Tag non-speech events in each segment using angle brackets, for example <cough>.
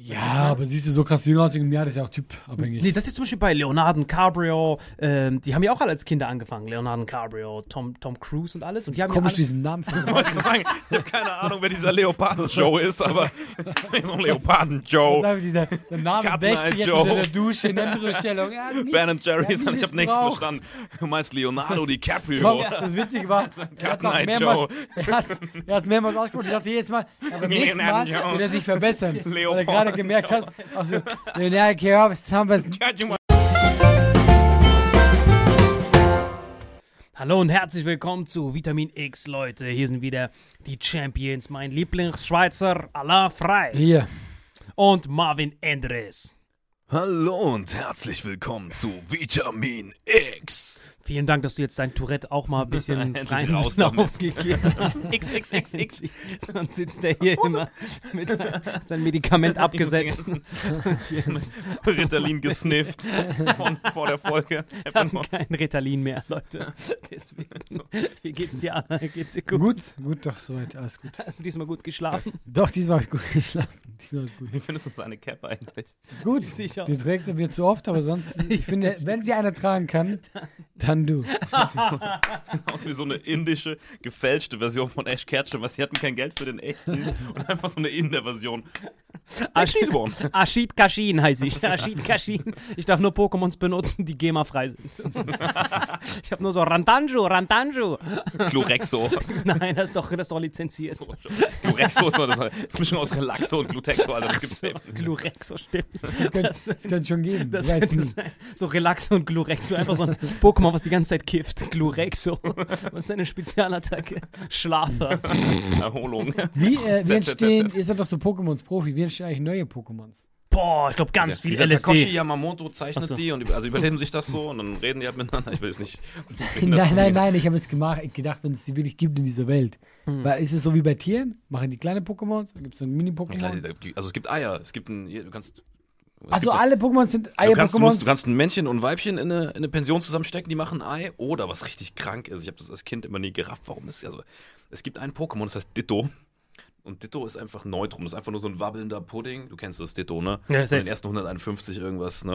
Ja, aber siehst du, so krass jünger aus wie ein Jahr, das ist ja auch typabhängig. Nee, das ist zum Beispiel bei Leonardo DiCaprio, ähm, die haben ja auch alle als Kinder angefangen. Leonardo DiCaprio, Tom, Tom Cruise und alles. Und die haben Komisch, ja alle, diesen Namen <laughs> für Ich habe keine Ahnung, wer dieser Leoparden-Joe ist, aber <laughs> Leoparden-Joe. Dieser, der Name wäscht sich jetzt Joe. unter der Dusche in andere Stellung. Ja, <laughs> nie- Ben and Jerry's, Ja, ich habe nichts verstanden. Du meinst Leonardo DiCaprio. Komm, das Witzige war, er hat Night mehrmals, er hat's, er hat's mehrmals ausgesprochen. Ich dachte jedes Mal, ja, beim nächsten Mal wird er sich verbessern. Er Leopold. Gerade gemerkt hat, also, Joe, was haben wir Hallo und herzlich willkommen zu Vitamin X, Leute. Hier sind wieder die Champions, mein Lieblingsschweizer Alain Frei Hier. und Marvin Endres. Hallo und herzlich willkommen zu Vitamin X. Vielen Dank, dass du jetzt dein Tourette auch mal ein bisschen <laughs> Endlich freien raus Lauf <laughs> damit. gegeben hast. X, X, X, X. <laughs> Sonst sitzt er hier immer mit sein- sein Medikament abgesetzt. Ritalin gesnifft von, vor der Folge. haben kein Ritalin mehr, Leute. Deswegen, wie geht's dir, Anna? Geht's dir gut? Gut, gut, doch, soweit, alles gut. Hast du diesmal gut geschlafen? Doch, diesmal habe ich gut geschlafen. <laughs> Diesmal ist gut. Wie findest du seine Cap eigentlich? Gut, Sicher. die trägt er mir zu oft, aber sonst, <laughs> ich finde, wenn sie einer tragen kann, dann du. <laughs> Aus wie so eine indische, gefälschte Version von Ash Ketchum, weil sie hatten kein Geld für den echten und einfach so eine Inder-Version. Ash She's one. Ashid Kashin heiße ich. Ashid Kashin. Ich darf nur Pokémons benutzen, die GEMA-frei sind. Ich habe nur so Rantanju, Rantanju. Glurexo. Nein, das ist doch, das ist doch lizenziert. Glurexo ist so das, das ist eine Mischung aus Relaxo und Glutexo, Das gibt's safe. Glurexo, stimmt. Das könnte, das könnte schon geben. Das könnte sein. So Relaxo und Glurexo. Einfach so ein Pokémon, was die ganze Zeit kifft. Glurexo. Was ist seine Spezialattacke? Schlafer. Erholung. Wie, äh, wie entstehen, ihr seid doch so Pokémons Profi, wie entstehen eigentlich neue Pokémons? Boah, ich glaube ganz Der- viel dieser Takoshi LSD. Yamamoto zeichnet so. die und über- also überleben sich das so und dann reden die halt miteinander. Ich will es nicht. <laughs> Nein, nein, nein, ich habe es gemacht, gedacht, wenn es sie wirklich gibt in dieser Welt. Hm. Weil ist es so wie bei Tieren? Machen die kleine Pokémons? Gibt es so ein Mini-Pokémon? die- Also es gibt Eier, es gibt ein, du kannst. Also alle Pokémon sind Du kannst, du, musst, du kannst ein Männchen und ein Weibchen in eine, in eine Pension zusammenstecken, die machen ein Ei. Oder was richtig krank ist, ich habe das als Kind immer nie gerafft, warum es also es gibt ein Pokémon, das heißt Ditto. Und Ditto ist einfach Neutrum, das ist einfach nur so ein wabbelnder Pudding. Du kennst das Ditto, ne? Ja, safe. den ersten 151 irgendwas, ne?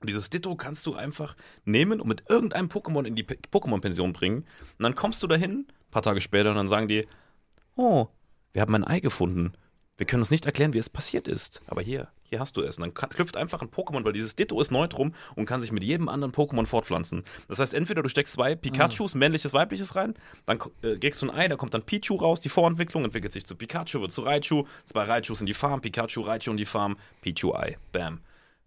Und dieses Ditto kannst du einfach nehmen und mit irgendeinem Pokémon in die Pe- Pokémon-Pension bringen. Und dann kommst du dahin, ein paar Tage später, und dann sagen die, oh, wir haben ein Ei gefunden. Wir können uns nicht erklären, wie es passiert ist. Aber hier, hier hast du es. Und dann kann- schlüpft einfach ein Pokémon, weil dieses Ditto ist Neutrum und kann sich mit jedem anderen Pokémon fortpflanzen. Das heißt, entweder du steckst zwei Pikachus, männliches, weibliches rein, dann äh, kriegst du ein Ei, da kommt dann Pichu raus, die Vorentwicklung entwickelt sich zu Pikachu, wird zu Raichu, zwei Raichus in die Farm, Pikachu, Raichu in die Farm, Pichu-Ei. Bam.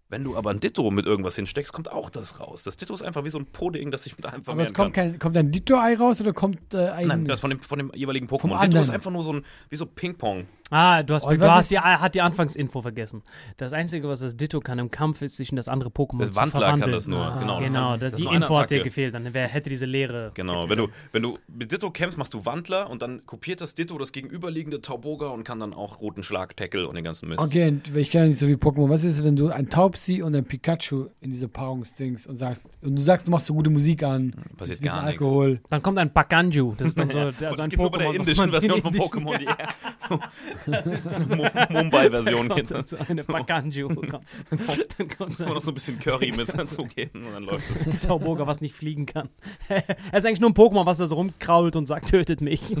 Wenn du aber ein Ditto mit irgendwas hinsteckst, kommt auch das raus. Das Ditto ist einfach wie so ein Pudding, das sich mit einem Aber es kommt, kann. kein, kommt ein Ditto-Ei raus oder kommt äh, ein. Nein, das von dem, von dem jeweiligen Pokémon. Ditto ist einfach nur so ein, wie so Ping-Pong. Ah, du hast, Und du hast die, hat die Anfangsinfo vergessen. Das Einzige, was das Ditto kann im Kampf, ist, sich in das andere Pokémon Das zu Wandler verwandeln. kann das nur, Ah, genau, das genau, kann- das, das ist die Info hat dir gefehlt. Dann wer hätte diese Leere. Genau, wenn du, wenn du mit Ditto kämpfst, machst du Wandler und dann kopiert das Ditto das gegenüberliegende Tauboga und kann dann auch roten Schlag, Tackle und den ganzen Mist. Okay, ich kenne nicht so viel Pokémon. Was ist, wenn du ein Taubsi und ein Pikachu in diese Paarungsdings und sagst, und du sagst, du machst so gute Musik an, Passiert ein bisschen. Alkohol. Dann kommt ein Bakanju. Das ist dann so, <laughs> der, Und so es ein nur bei der Pokémon, indischen Version von Pokémon, die <laughs> so, das ist eine Mu- Mumbai-Version. <laughs> Dann so eine Bakanju. Kommt. Dann kommt Muss so man noch ein so ein bisschen Curry mit dazugeben und dann läuft es. Tauboga, was nicht fliegen kann. er ist eigentlich nur ein Pokémon, was da so rumkrault und sagt, tötet mich.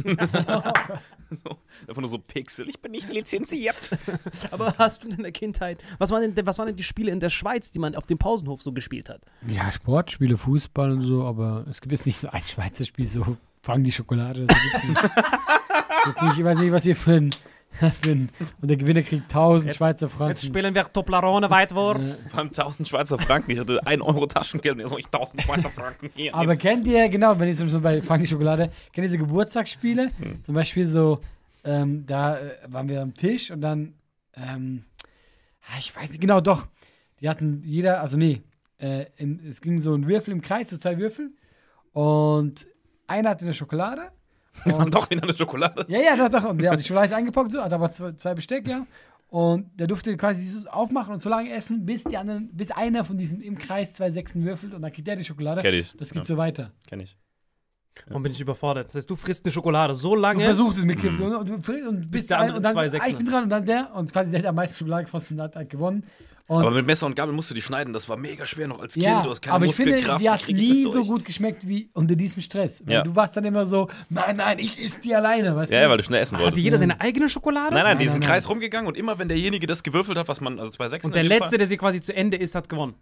<laughs> So, einfach nur so Pixel. Ich bin nicht lizenziert. <laughs> Aber hast du in der Kindheit, was waren, denn, was waren denn die Spiele in der Schweiz, die man auf dem Pausenhof so gespielt hat? Ja, Sportspiele, Fußball und so, aber es gibt jetzt nicht so ein Schweizer Spiel, so fang die Schokolade. Das gibt's nicht. <laughs> jetzt nicht. Ich weiß nicht, was ihr für ein, für ein <laughs> und der Gewinner kriegt 1000 Jetzt- Schweizer Jetzt Franken. spielen wir Toblerone Weitwurf. Vor allem 1000 Schweizer Franken. Ich hatte 1 Euro Taschengeld und jetzt habe ich 1000 Schweizer Franken hier. Aber kennt ihr, genau, wenn ich so bei die Schokolade, kennt ihr so Geburtstagsspiele? Hm. Zum Beispiel so, ähm, da äh, waren wir am Tisch und dann, ähm, ah, ich weiß nicht, genau, doch. Die hatten jeder, also nee, äh, im, es ging so ein Würfel im Kreis, so zwei Würfel. Und einer hatte eine Schokolade. Und doch wieder eine Schokolade. Ja, ja, doch, doch. Und der hat die Schokolade eingepackt, so, hat aber zwei, zwei Besteck, ja. Und der durfte quasi so aufmachen und so lange essen, bis die anderen, bis einer von diesem im Kreis zwei Sechsen würfelt und dann kriegt der die Schokolade. Kenn ich. Das geht Ja. so weiter. Kenn ich. Und bin ich überfordert. Das heißt, du frisst eine Schokolade so Du lange. versuchst es mit Kind und, und, du- und bis der ein, andere und dann zwei ah, ich bin dran und dann der und quasi der, der am meisten Schokolade gefressen hat, hat gewonnen. Und Aber mit Messer und Gabel musst du die schneiden. Das war mega schwer noch als Kind. ja, du hast keine aber ich finde, die hat nie so gut geschmeckt wie unter diesem Stress. Weil Ja. du warst dann immer so, nein, nein, ich isse die alleine, weißt Ja, du? ja, weil du schnell essen Hatte wolltest. jeder seine eigene Schokolade? Nein, nein, die ist Nein, im nein, Kreis nein. rumgegangen und immer wenn derjenige das gewürfelt hat, was man, also zwei Sechsen Und der Letzte, Fall, der sie quasi zu Ende ist, hat gewonnen.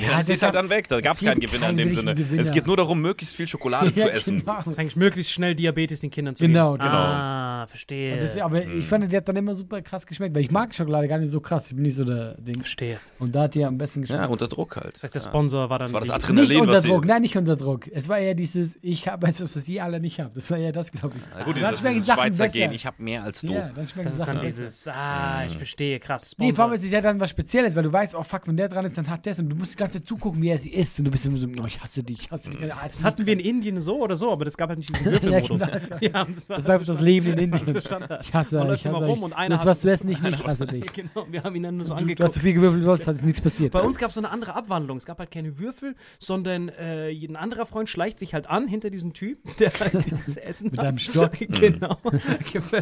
Ja, das ist halt dann weg. Da gab es keinen Gewinner in dem Sinne. Es geht nur darum, möglichst viel Schokolade <laughs> zu ja, essen. Genau. Das ist eigentlich möglichst schnell Diabetes den Kindern zu Genau, geben. genau. Ah, verstehe. Deswegen, aber Hm. ich fand, die hat dann immer super krass geschmeckt, weil ich mag Schokolade gar nicht so krass. Ich bin nicht so der Ding. verstehe. Und da hat die am besten geschmeckt. Ja, unter Druck halt. Das heißt, der Ja. Sponsor war dann. Das war das Adrenalin, nicht unter Druck, nein, nicht unter Druck. Es war eher dieses, ich habe etwas, was ihr alle nicht habt. Das war eher das, glaube ich. Na gut, Dann dieses, schmecken dieses Sachen Schweizer besser. Gen, ich habe mehr als du. Ja, dann schmecken Das ist Sachen dann besser. dieses, ah, ich verstehe, krass. Nee, vor allem ist es ja dann was Spezielles, weil du weißt, oh fuck, wenn der dran ist, dann hat der es und du musst die ganze Zeit zugucken, wie er sie isst und du bist immer so, oh, ich hasse dich, ich hasse dich. Ah, Das hatten wir in Indien so oder so, aber das gab halt nicht diesen <laughs> Würfelmodus. genau, das <laughs> gab- ja, das war, Das war das Leben in Indien. Ich hasse euch, ich hasse euch. und einer Das, was du essen, nicht, nicht, ich <laughs> hasse dich. Genau, wir haben ihn dann nur so Du, du hast angeguckt. so viel gewürfelt, du hast, hat nichts passiert. Bei uns gab es so eine andere Abwandlung. Es gab halt keine Würfel, sondern äh, ein anderer Freund schleicht sich halt an hinter diesem Typ, der halt dieses Essen Mit hat. einem Stock. Genau.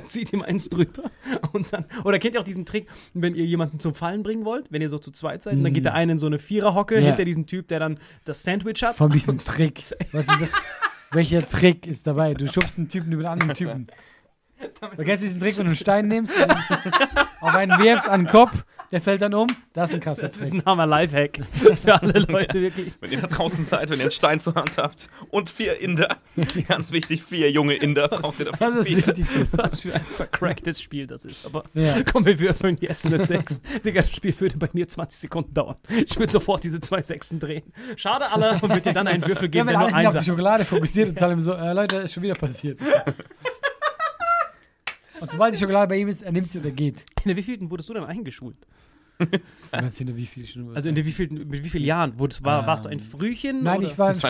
zieht ihm eins drüber. Und dann, oder kennt ihr auch diesen Trick, wenn ihr jemanden zum Fallen bringen wollt, wenn ihr so zu zweit seid, und dann geht der eine in so eine Viererhocke Ja. hinter diesem Typ, der dann das Sandwich hat. Von diesem <laughs> Trick. Was ist das? Welcher Trick ist dabei? Du schubst einen Typen über einen anderen Typen. Du kennst diesen Trick, wenn du einen Stein nimmst, und <laughs> auf einen wirfst an den Kopf, der fällt dann um? Das ist ein krasser Das ist Trick. ein Hammer Lifehack für alle Leute wirklich. Wenn ihr da draußen seid, wenn ihr einen Stein zur Hand habt und vier Inder, <laughs> ganz wichtig, vier junge Inder braucht ihr dafür. Das ist das Vier. Wichtigste. Was für ein vercracktes Spiel das ist. Aber Ja. komm, wir würfeln jetzt eine 6. Digga, das Spiel würde bei mir 20 Sekunden dauern. Ich würde sofort diese zwei Sechsen drehen. Schade alle und würde dir dann einen Würfel Ja, geben, wenn wenn alles nur nicht auf eins die Schokolade fokussiert und allem so, äh, Leute, ist schon wieder passiert. <laughs> Und sobald die Schokolade bei ihm ist, er nimmt sie und er geht. In der wievielten wurdest du denn eingeschult? Meinst hinter wie Stunden? Also in wie vielen, mit wie vielen Jahren? Wo, war, warst du ein Frühchen? Nein, oder? ich war ein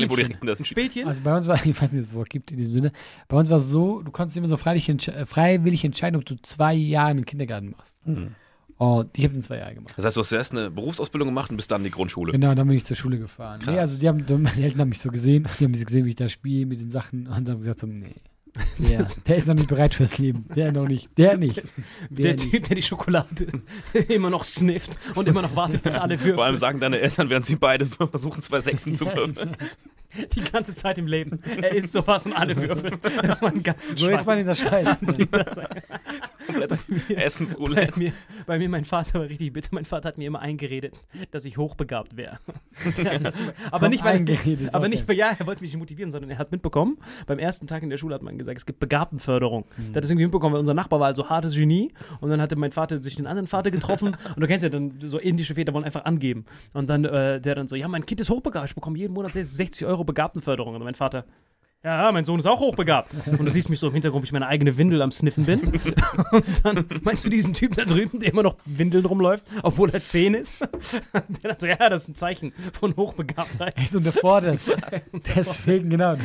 das. ein Spätchen? Also bei uns war, <laughs> ich weiß nicht, ob es das Wort gibt in diesem Sinne, bei uns war es so, du konntest immer so freiwillig, äh, freiwillig entscheiden, ob du zwei Jahre in den Kindergarten machst. Und ich habe den zwei Jahre gemacht. Das heißt, du hast zuerst eine Berufsausbildung gemacht und bist dann in die Grundschule. Genau, dann bin ich zur Schule gefahren. Nee, also die haben, meine Eltern haben mich so gesehen, die haben mich so gesehen, wie ich da spiele mit den Sachen und haben gesagt so, nee, der, <laughs> der ist noch nicht bereit fürs Leben. Der noch nicht, der nicht. Der Der nicht. Typ, der die Schokolade <laughs> immer noch snifft und immer noch wartet, bis alle Vor allem sagen deine Eltern, während sie beide versuchen, zwei Sechsen zu würfeln. Die ganze Zeit im Leben. Er isst sowas und alle würfeln. Das war ein ganzes So ist man in der Schweiz. <laughs> Komplettes bei Essensroulette. mir, bei mir, mein Vater war richtig bitter. Mein Vater hat mir immer eingeredet, dass ich hochbegabt wäre. <laughs> Aber Vom nicht, weil Eingeredet aber auch nicht, weil ja, er wollte mich nicht motivieren, sondern er hat mitbekommen, beim ersten Tag in der Schule hat man gesagt, es gibt Begabtenförderung. Mhm. Der hat das irgendwie mitbekommen, weil unser Nachbar war also hartes Genie und dann hatte mein Vater sich den anderen Vater getroffen <laughs> und du kennst ja dann, so indische Väter wollen einfach angeben. Und dann äh, der dann so, ja, mein Kind ist hochbegabt, ich bekomme jeden Monat 60 Euro Begabtenförderung. Und mein Vater, ja, mein Sohn ist auch hochbegabt. Und du siehst mich so im Hintergrund, wie ich meine eigene Windel am Sniffen bin. Und dann meinst du diesen Typen da drüben, der immer noch Windeln rumläuft, obwohl er 10 ist? Der dann so, ja, das ist ein Zeichen von Hochbegabtheit. Er ist unterfordert. Deswegen, genau.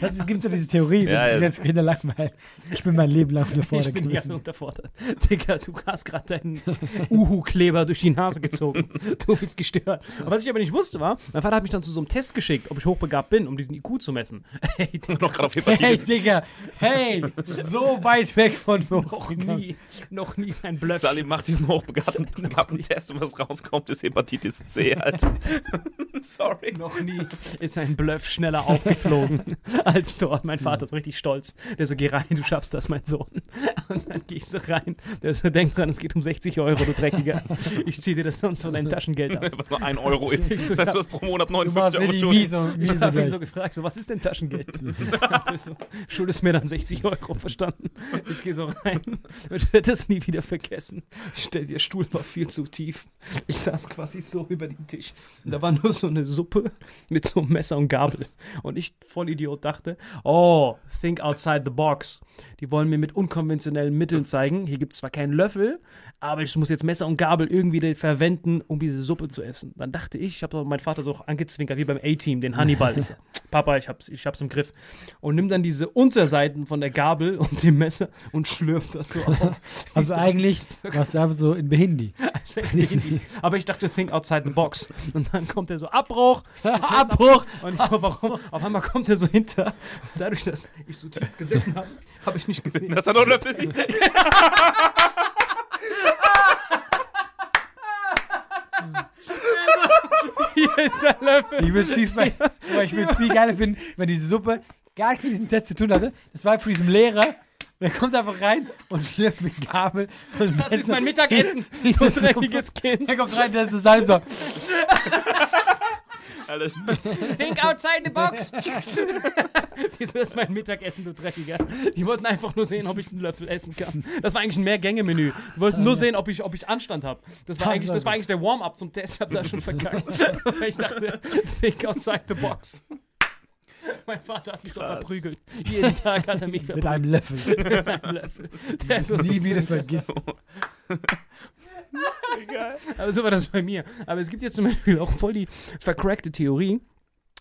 Das, das gibt ja diese Theorie, Ja, dass ja. jetzt Kinder langweilen. Ich bin mein Leben lang unterfordert Ich bin ganz gewesen. unterfordert. Digga, du hast gerade deinen Uhu-Kleber durch die Nase gezogen. Du bist gestört. Aber was ich aber nicht wusste war, mein Vater hat mich dann zu so einem Test geschickt, ob ich hochbegabt bin, um diesen IQ zu messen. Hey, Digga, Noch gerade auf Hey. Digga, hey, so weit weg von noch nie, noch nie sein Bluff. Salim macht diesen hochbegabten begabten Test und was rauskommt, ist Hepatitis C halt. <laughs> Sorry. Noch nie ist ein Bluff schneller aufgeflogen <laughs> als dort. Mein Vater ist richtig stolz. Der so, geh rein, du schaffst das, mein Sohn. <laughs> Und dann geh ich so rein. Der so, denk dran, es geht um 60 Euro, du Dreckiger. Ich zieh dir das sonst von deinem Taschengeld ab. Was nur ein Euro ist. Das heißt, du hast pro Monat Du 59 warst Euro Ich habe ihn so gefragt, so, was ist denn Taschengeld? Ich so, <laughs> Schuldest mir dann 60 Euro, verstanden? Ich gehe so rein <laughs> und werde das nie wieder vergessen. Der Stuhl war viel zu tief. Ich saß quasi so über den Tisch. Und da war nur so eine Suppe mit so einem Messer und Gabel. Und ich, Vollidiot, dachte, oh, think outside the box. Die wollen mir mit unkonventionellen Mitteln zeigen. Hier gibt es zwar keinen Löffel, aber ich muss jetzt Messer und Gabel irgendwie verwenden, um diese Suppe zu essen. Dann dachte ich, ich habe meinen Vater so auch angezwinkert, wie beim A-Team, den Hannibal. Ich so, <laughs> Papa, ich hab's, ich hab's im Griff. Und nimm dann diese Unterseiten von der Gabel und dem Messer und schlürft das so auf. <laughs> Also eigentlich warst du einfach so in Behindi. <laughs> Also Aber ich dachte, think outside the box. Und dann kommt er so, Abbruch. Abbruch! Und ich so, warum? Auf einmal kommt er so hinter. Dadurch, dass ich so tief gesessen habe, habe ich nicht gesehen. Das hat noch Löffel. Hier ist der Löffel. Ich würde es viel, ich würd's viel geiler finden, wenn diese Suppe gar nichts mit diesem Test zu tun hatte. Das war von diesem Lehrer. Der kommt einfach rein und schlürft mit Gabel. und Das ist mein Mittagessen, du dreckiges Kind. Der kommt rein, der ist so Salm so. <laughs> Alter, <laughs> Think outside the box. <laughs> das ist mein Mittagessen, du Dreckiger. Die wollten einfach nur sehen, ob ich einen Löffel essen kann. Das war eigentlich ein Mehrgänge-Menü. Die wollten nur sehen, ob ich, ob ich Anstand habe. Das, war eigentlich- so. das war eigentlich der Warm-up zum Test. Ich habe da schon verkackt. Weil <laughs> ich dachte, think outside the box. Mein Vater hat mich so Krass. verprügelt. Jeden Tag hat er mich Mit verprügelt. einem Löffel. Mit einem Löffel. Der ist so Nie so wieder süß. <laughs> vergisst. Aber so war das bei mir. Aber es gibt jetzt zum Beispiel auch voll die vercrackte Theorie.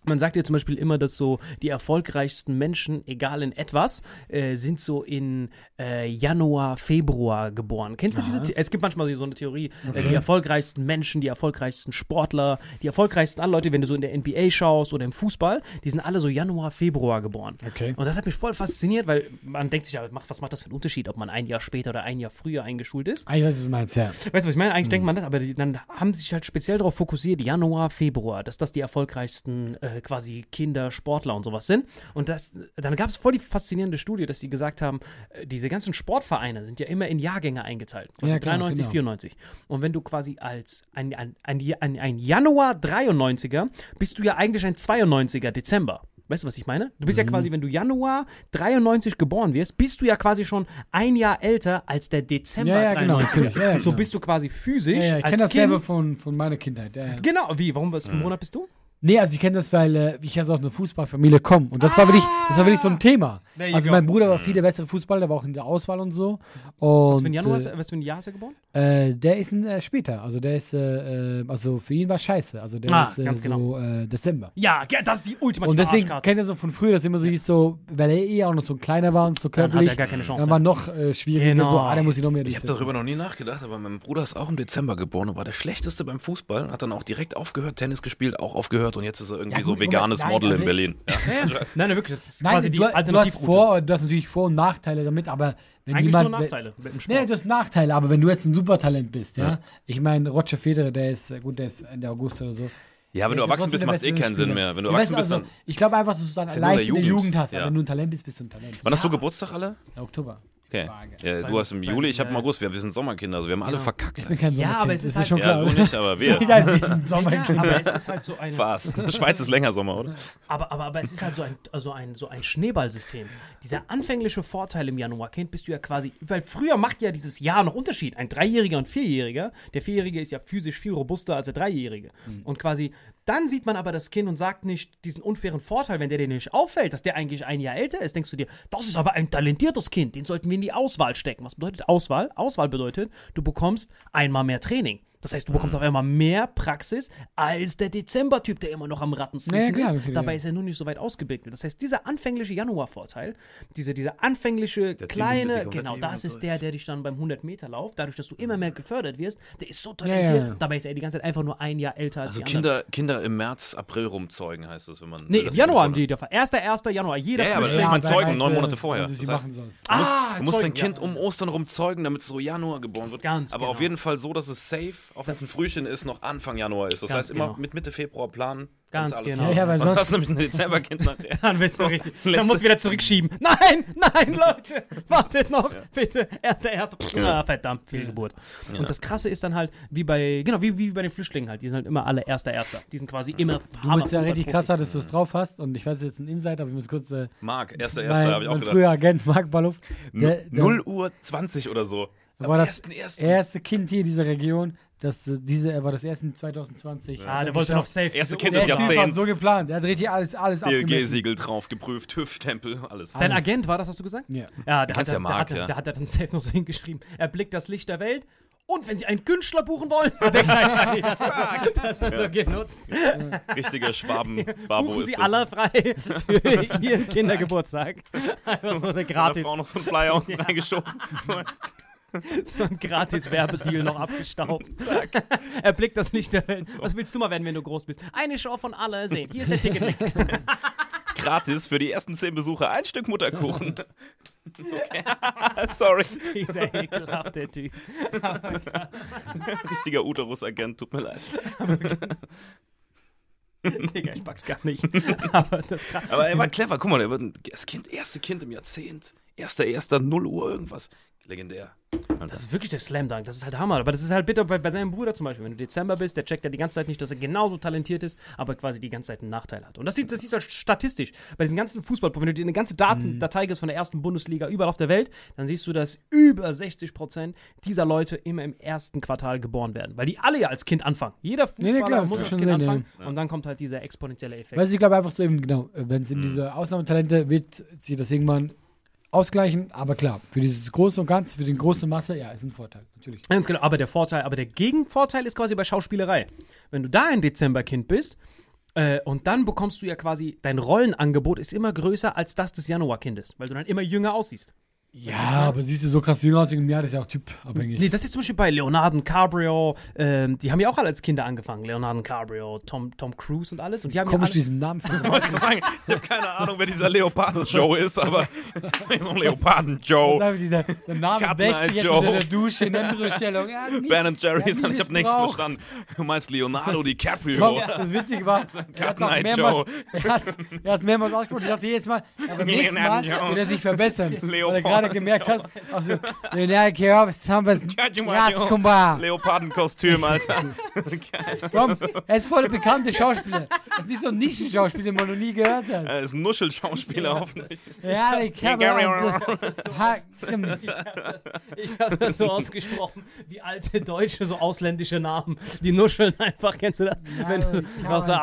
Man sagt ja zum Beispiel immer, dass so die erfolgreichsten Menschen, egal in etwas, äh, sind so in äh, Januar, Februar geboren. Kennst du diese? The es gibt manchmal so eine Theorie, äh, die erfolgreichsten Menschen, die erfolgreichsten Sportler, die erfolgreichsten alle Leute, wenn du so in der NBA schaust oder im Fußball, die sind alle so Januar, Februar geboren. Okay. Und das hat mich voll fasziniert, weil man denkt sich ja, was macht das für einen Unterschied, ob man ein Jahr später oder ein Jahr früher eingeschult ist? Ah, ich weiß, was du meinst, ja. Weißt du, was ich meine? Eigentlich denkt man das, aber die, dann haben sie sich halt speziell darauf fokussiert, Januar, Februar, dass das die erfolgreichsten äh, quasi Kinder, Sportler und sowas sind. Und das, dann gab es voll die faszinierende Studie, dass sie gesagt haben, äh, diese ganzen Sportvereine sind ja immer in Jahrgänge eingeteilt. Also Ja, klar, 93, genau. 94. Und wenn du quasi als ein, ein, ein, ein, ein Januar 93er bist du ja eigentlich ein 92er Dezember. Weißt du, was ich meine? Du bist Mhm. ja quasi, wenn du Januar 93 geboren wirst, bist du ja quasi schon ein Jahr älter als der Dezember Ja, ja, genau, 93. natürlich. Ja, ja, so genau. bist du quasi physisch Ja, ja, ich kenne das Kind. selber von, von meiner Kindheit. Ja, ja. Genau, wie? Warum, was für ein Monat bist du? Nee, also ich kenne das, weil äh, ich also aus einer Fußballfamilie komme. Und das war wirklich, das war wirklich so ein Thema. There Also mein Bruder war viel der bessere Fußballer, der war auch in der Auswahl und so. Und, Was für ein Januar ist, äh, was für ein Jahr ist er geboren? äh, der ist ein, äh, später. Also der ist, äh, äh, also für ihn war scheiße. Also der Ah, ist äh, ganz so genau. äh, Dezember. Ja, das ist die ultimative Und deswegen kennt er so von früher, dass immer so hieß, so, weil er eh auch noch so kleiner war und so Dann hat körperlich. er gar keine Chance. Dann war noch äh, schwieriger, Genau. so, ah, da muss ich noch mehr Ich habe darüber noch nie nachgedacht, aber mein Bruder ist auch im Dezember geboren und war der schlechteste beim Fußball. Hat dann auch direkt aufgehört, Tennis gespielt, auch aufgehört und jetzt ist er irgendwie Ja, so gut, veganes Moment, Model nein, in also- Berlin. Ja. <laughs> Nein, nein, wirklich, das ist Nein, quasi du, die du, hast vor, du hast natürlich Vor- und Nachteile damit, aber wenn Eigentlich jemand. nur Nachteile mit dem Sport. Nee, du hast Nachteile, aber wenn du jetzt ein Supertalent bist, ja. Ich meine, Roger Federer, der ist, gut, der ist Ende August oder so. ja, wenn du erwachsen bist, macht es eh keinen Sinn mehr. Wenn du Ja, erwachsen bist, also, dann. Ich glaube einfach, dass du dann ja nur leicht in der Jugend. Hast. Ja. Aber wenn du ein Talent bist, bist du ein Talent. Wann hast du Geburtstag alle? Ja, Oktober. Okay. Ja, du hast im Juli, ich habe im ja. August. Wir, sind Sommerkinder, also wir haben alle verkackt. Ich bin kein Ja, aber es das ist halt- schon Ja, klar. du nicht, aber wir. <laughs> Nein, wir sind Ja, Sommerkind. aber es ist halt so eine. <laughs> Spaß. <laughs> Schweiz ist länger Sommer, oder? Aber, aber, aber es ist halt so ein, also ein, so ein Schneeballsystem. Dieser anfängliche Vorteil im Januarkind bist du ja quasi, weil früher macht ja dieses Jahr noch Unterschied. Ein Dreijähriger und Vierjähriger. Der Vierjährige ist ja physisch viel robuster als der Dreijährige. Und quasi, dann sieht man aber das Kind und sagt nicht diesen unfairen Vorteil, wenn der dir nicht auffällt, dass der eigentlich ein Jahr älter ist, denkst du dir, das ist aber ein talentiertes Kind, den sollten wir in die Auswahl stecken. Was bedeutet Auswahl? Auswahl bedeutet, du bekommst einmal mehr Training. Das heißt, du bekommst auf einmal mehr Praxis als der Dezember-Typ, der immer noch am Rattensniffen Ja, ja, klar, ist. Dabei ist er nur nicht so weit ausgebildet. Das heißt, dieser anfängliche Januar-Vorteil, diese, dieser anfängliche sich kleine, genau, das ist der, der dich dann beim 100-Meter-Lauf, dadurch, dass du immer mehr gefördert wirst, der ist so talentiert. Ja, ja. Dabei ist er die ganze Zeit einfach nur ein Jahr älter als Also die anderen. Kinder, Kinder im März, April rumzeugen heißt das, wenn man. Nee, im Januar haben die der Fall. Erster, erster Januar. Jeder Ja, ja, aber ich meine, Zeugen halt, neun Monate vorher. Das heißt. Du musst, Ah, du musst Zeugen, dein Kind ja. um Ostern rumzeugen, damit es so Januar geboren wird. Ganz Aber genau. auf jeden Fall so, dass es safe, auch wenn es ein Frühchen ist, noch Anfang Januar ist. Das Ganz heißt, immer genau. mit Mitte Februar planen. Ganz genau. Ja, ja, weil Sonst hast du nämlich ein Dezemberkind nachher. <laughs> Dann bist du richtig. Dann musst du wieder zurückschieben. Nein, nein, <laughs> Leute, wartet noch, bitte. Erster, erster. Ja. Ah, verdammt, Fehlgeburt. Und das Krasse ist dann halt, wie bei, genau, wie, wie bei den Flüchtlingen halt. Die sind halt immer alle erster, erster. Die sind quasi immer Du bist ja richtig krass, dass du es drauf hast. Und ich weiß jetzt ein Insight, aber ich muss kurz. Äh, Marc, erster, erster, habe ich auch mein gedacht. früher Agent Marc Balluff. Der, der 0 Uhr 20 oder so. war das 1.1.. erste Kind hier in dieser Region. Das, äh, diese, er war das erste in 2020. Ah, der wollte noch safe. Erste Kind Der des Jahrzehnts. so geplant. Er hat richtig alles, alles abgemessen. DLG-Siegel drauf, geprüft, TÜV-Stempel, alles. Dein Alles. Agent war das, hast du gesagt? Ja. Ja, der hat, ja der, hat, ja. der hat da dann safe noch so hingeschrieben. Er blickt das Licht der Welt. Und wenn Sie einen Künstler buchen wollen, hat er gleichzeitig das, <laughs> das hat so genutzt. <laughs> Richtiger Schwaben-Babo Buchen ist Sie das. alle frei für <laughs> Ihren Kindergeburtstag. Einfach so eine gratis, Frau noch so einen Flyer unten reingeschoben. <laughs> so ein gratis Werbedeal noch abgestaubt. Er blickt das Licht der Welt. Was willst du mal werden, wenn du groß bist? Eine Show von alle sehen. Hier ist der Ticket. <laughs> Gratis für die ersten zehn Besucher ein Stück Mutterkuchen. <laughs> Okay. Sorry. Dieser ekelhafte Typ. Richtiger Uterus-Agent, tut mir leid. Digga, ich pack's gar nicht. Aber. Aber er war clever. Guck mal, er wird ein, das kind, erste Kind im Jahrzehnt. Erster, erster, 0 Uhr irgendwas. Legendär. Das ist wirklich der Slam Dunk, das ist halt Hammer. Aber das ist halt bitter bei, bei seinem Bruder zum Beispiel. Wenn du Dezember bist, der checkt ja die ganze Zeit nicht, dass er genauso talentiert ist, aber quasi die ganze Zeit einen Nachteil hat. Und das, sieht, das siehst du halt statistisch. Bei diesen ganzen Fußball, wenn du dir eine ganze Datendatei gibst von der ersten Bundesliga überall auf der Welt, dann siehst du, dass über 60 Prozent dieser Leute immer im ersten Quartal geboren werden. Weil die alle ja als Kind anfangen. Jeder Nee, Fußballer nee, klar, das muss als Kind sein, ja. anfangen. Und dann kommt halt dieser exponentielle Effekt. Du, ich glaube einfach so eben, genau, wenn es eben diese Ausnahmetalente wird, sie das irgendwann ausgleichen. Aber klar, für dieses Große und Ganze, für die große Masse, ja, ist ein Vorteil, natürlich. Ganz genau, aber der Vorteil, aber der Gegenvorteil ist quasi bei Schauspielerei. Wenn du da ein Dezemberkind bist, äh, und dann bekommst du ja quasi, dein Rollenangebot ist immer größer als das des Januarkindes, weil du dann immer jünger aussiehst. Ja, aber siehst du so krass jünger aus wegen Jahr, das ist ja auch typabhängig. Nee, das ist zum Beispiel bei Leonardo Cabrio, ähm, die haben ja auch alle als Kinder angefangen. Leonardo Cabrio, Tom, Tom Cruise und alles. Und die haben Komisch, ja alle, diesen Namen <laughs> finden. Ich habe keine Ahnung, wer dieser Leoparden-Joe ist, aber <laughs> so Leoparden-Joe. Dieser, der Name wäscht jetzt Joe. unter der Dusche in Endrückstellung. Ja, <laughs> nie- Ben Jerry's, nie ich habe nichts verstanden. Du meinst Leonardo DiCaprio. Komm, das Witzige war, er hat Night mehrmals, Joe. er hat's, er hat's mehrmals ausgesprochen. Ich dachte jedes Mal, aber nächstes Mal wird er sich verbessern. Er Leoparden gerade gemerkt hast. Also, Ratskumba. Leopardenkostüm, Alter. <laughs> Komm, er ist voll der bekannte Schauspieler. Das ist nicht so ein Nischenschauspieler, den man noch nie gehört hat. Er ist ein Nuschelschauspieler offensichtlich. Ja, Kamera. Stimmt. Ich habe das so ausgesprochen, wie alte Deutsche, so ausländische Namen. Die nuscheln einfach, kennst du das? Ja, Wenn du aus der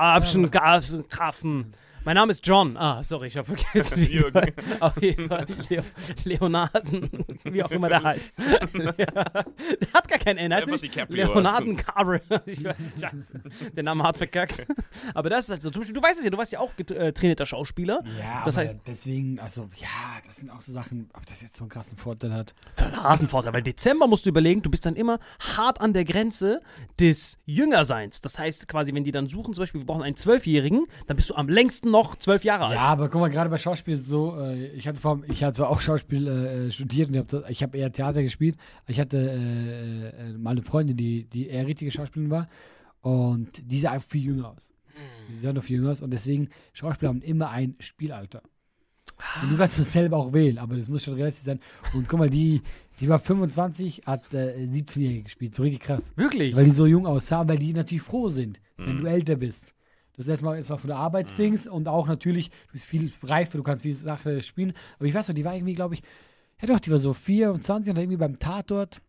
Gas- Krafen. Mein Name ist John. Ah, sorry, ich habe vergessen. wie Jürgen. Auf jeden Fall Leo, Leonarden, wie auch immer der heißt. <laughs> der hat gar kein N. Heißt Einfach DiCaprio, Leonarden Carver. <laughs> Ich weiß nicht, scheiße. Der Name hat verkackt. Aber das ist halt so. Zum Beispiel, du weißt es ja, du warst ja auch äh, trainierter Schauspieler. Ja, Das aber heißt- deswegen, also, ja, das sind auch so Sachen, ob das jetzt so einen krassen Vorteil hat. Das hat einen harten Vorteil, weil Dezember musst du überlegen, du bist dann immer hart an der Grenze des Jüngerseins. Das heißt quasi, wenn die dann suchen, zum Beispiel, wir brauchen einen Zwölfjährigen, dann bist du am längsten noch zwölf Jahre alt. Ja, aber guck mal, gerade bei Schauspiel ist es so, äh, ich hatte vor, ich hatte zwar auch Schauspiel äh, studiert und ich habe eher Theater gespielt, ich hatte äh, äh, mal eine Freundin, die, die eher richtige Schauspielerin war und die sah einfach viel jünger aus. Die sah noch viel jünger aus und deswegen, Schauspieler haben immer ein Spielalter. Und du kannst das selber auch wählen, aber das muss schon realistisch sein. Und guck mal, die, die war 25, hat äh, 17-Jährige gespielt, so richtig krass. Wirklich? Weil die so jung aussahen, weil die natürlich froh sind, wenn du älter bist. Das ist erstmal, erstmal von der Arbeitsdings und auch natürlich, du bist viel reifer, du kannst viele Sachen spielen. Aber ich weiß noch, die war irgendwie, glaube ich, ja doch, die war so 24 und irgendwie beim Tatort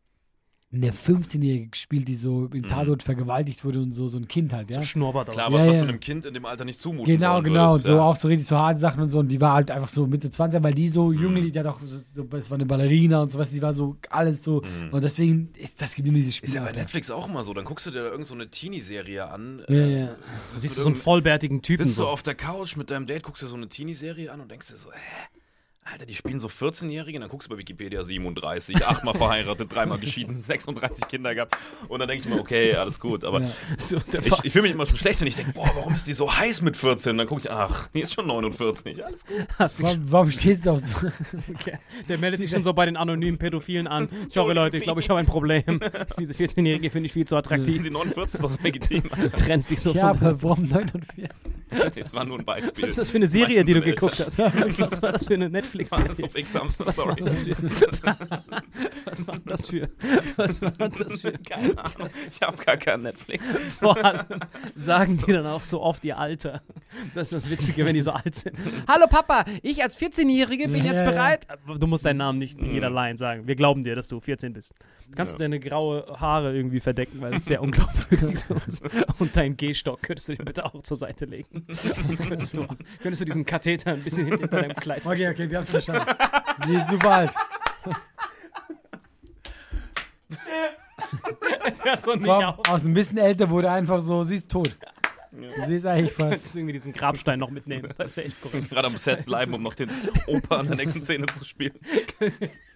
eine 15-Jährige gespielt, die so im Tatort vergewaltigt wurde und so, so ein Kind halt, ja. So Schnurbert Klar, was, Ja, was ja. du einem Kind in dem Alter nicht zumuten Genau, genau. Und würdest, so ja. auch so richtig so harte Sachen und so. Und die war halt einfach so Mitte 20, weil die so jünglich, die hat auch, so, so, es war eine Ballerina und sowas, die war so alles so. Und deswegen ist das gibt ihm dieses Spiel. Ist ja bei. Netflix auch immer so. Dann guckst du dir da irgendeine so eine Teenie-Serie an. Ja, äh, ja. Du siehst so einen vollbärtigen Typen. Sitzt du So. auf der Couch mit deinem Date, guckst dir so eine Teenie-Serie an und denkst dir so, hä? Alter, die spielen so 14-Jährige, dann guckst du bei Wikipedia 37, achtmal verheiratet, dreimal geschieden, <laughs> 36 Kinder gehabt. Und dann denke ich mir, okay, alles gut. Aber Ja. <laughs> So, ich, ich fühle mich immer so schlecht, wenn ich denke, boah, warum ist die so heiß mit 14? Und dann gucke ich, ach, die ist schon 49. Alles gut. Warum, warum stehst du auf so? <laughs> Okay. Der meldet sich schon so bei den anonymen Pädophilen an. Sorry Leute, ich glaube, ich habe ein Problem. Diese 14-Jährige finde ich viel zu attraktiv. Die 49 ist doch so legitim, Du Alter. trennst dich so Ja, von. aber warum 49? Jetzt war nur ein Beispiel. Was ist das für eine Serie, die du geguckt hast? Was war das für eine War das auf X-Hamster, sorry. das für? <laughs> Was war das für? Was war das für? Keine Ahnung. Ich habe gar kein Netflix. Vor allem sagen die dann auch so oft ihr Alter. Das ist das Witzige, wenn die so alt sind. Hallo Papa, ich als 14-Jährige bin Ja, jetzt ja, ja. bereit. Aber Du musst deinen Namen nicht in jeder Line sagen. Wir glauben dir, dass du 14 bist. Kannst du Ja. deine graue Haare irgendwie verdecken, weil es sehr unglaubwürdig so <laughs> ist. Und deinen Gehstock könntest du dir bitte auch zur Seite legen. Und <laughs> könntest du, könntest du diesen Katheter ein bisschen hinter deinem Kleid Okay, okay, wir haben verstanden. Sie ist super alt. <laughs> Das hört so nicht Vom, auf. aus ein bisschen älter wurde einfach so, sie ist tot. Sie ist eigentlich fast. Könntest du irgendwie diesen Grabstein noch mitnehmen. Das wäre echt korrekt. Gerade am Set bleiben, um noch den Opa an der nächsten Szene zu spielen. <laughs>